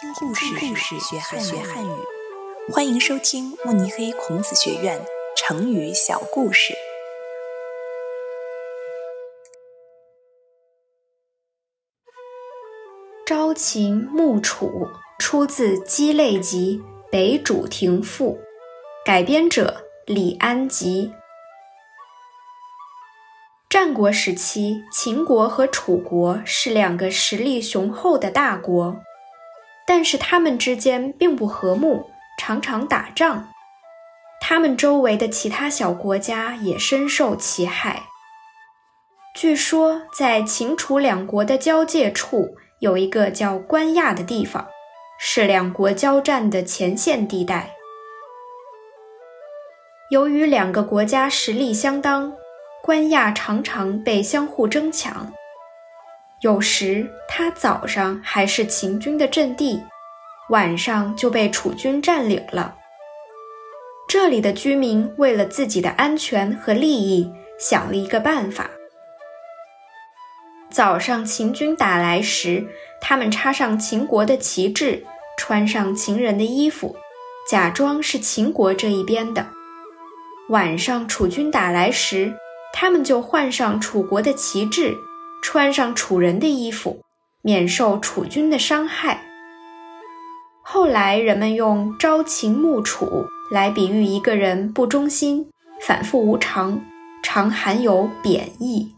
听故事，学汉语。欢迎收听慕尼黑孔子学院成语小故事。朝秦暮楚出自《鸡肋集·北主亭赋》，改编者李安吉。战国时期，秦国和楚国是两个实力雄厚的大国。但是他们之间并不和睦，常常打仗。他们周围的其他小国家也深受其害。据说，在秦楚两国的交界处有一个叫关亚的地方，是两国交战的前线地带。由于两个国家实力相当，关亚常常被相互争抢。有时，他早上还是秦军的阵地，晚上就被楚军占领了。这里的居民为了自己的安全和利益，想了一个办法：早上秦军打来时，他们插上秦国的旗帜，穿上秦人的衣服，假装是秦国这一边的；晚上楚军打来时，他们就换上楚国的旗帜。穿上楚人的衣服，免受楚军的伤害。后来人们用“朝秦暮楚”来比喻一个人不忠心、反复无常，常含有贬义。